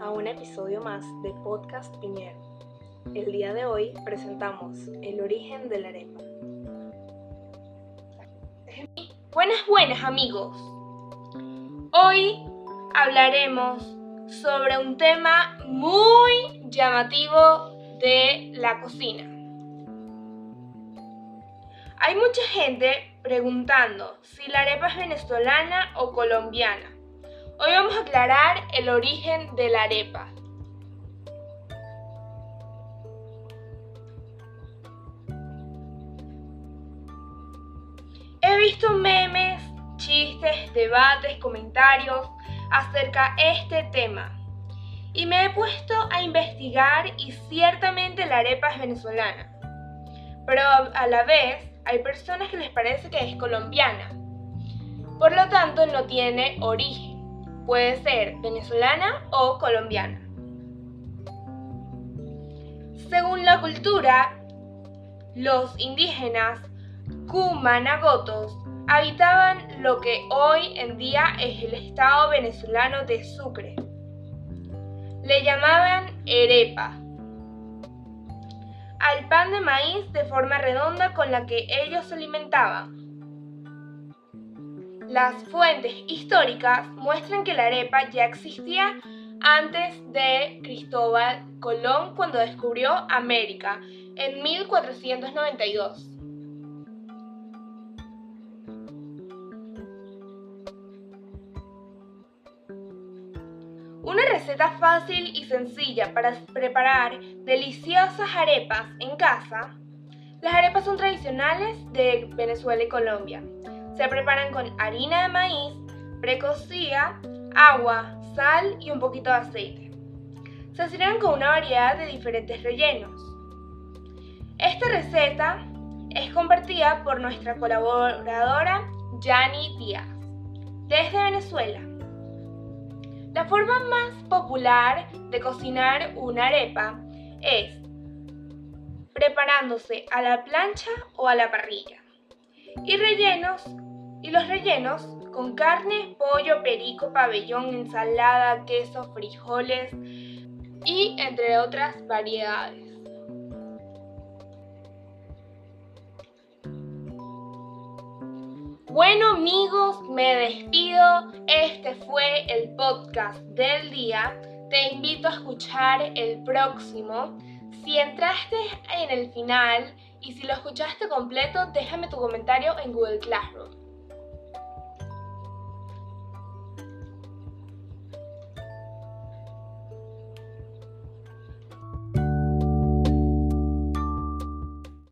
a un episodio más de Podcast Piñero. El día de hoy presentamos el origen de la arepa. Buenas, buenas amigos. Hoy hablaremos sobre un tema muy llamativo de la cocina. Hay mucha gente preguntando si la arepa es venezolana o colombiana. Hoy vamos a aclarar el origen de la arepa. He visto memes, chistes, debates, comentarios acerca de este tema y me he puesto a investigar y ciertamente la arepa es venezolana, pero a la vez hay personas que les parece que es colombiana, por lo tanto no tiene origen Puede ser venezolana o colombiana. Según la cultura, los indígenas cumanagotos habitaban lo que hoy en día es el estado venezolano de Sucre. Le llamaban arepa al pan de maíz de forma redonda con la que ellos se alimentaban las fuentes históricas muestran que la arepa ya existía antes de Cristóbal Colón cuando descubrió América en 1492. Una receta fácil y sencilla para preparar deliciosas arepas en casa. Las arepas son tradicionales de Venezuela y Colombia. Se preparan con harina de maíz, precocida, agua, sal y un poquito de aceite. Se sirven con una variedad de diferentes rellenos. Esta receta es compartida por nuestra colaboradora Yani Díaz, desde Venezuela. La forma más popular de cocinar una arepa es preparándose a la plancha o a la parrilla y rellenos y los rellenos con carne, pollo, perico, pabellón, ensalada, queso, frijoles y entre otras variedades. Bueno amigos, me despido. Este fue el podcast del día. Te invito a escuchar el próximo. Si entraste en el final y si lo escuchaste completo, déjame tu comentario en Google Classroom.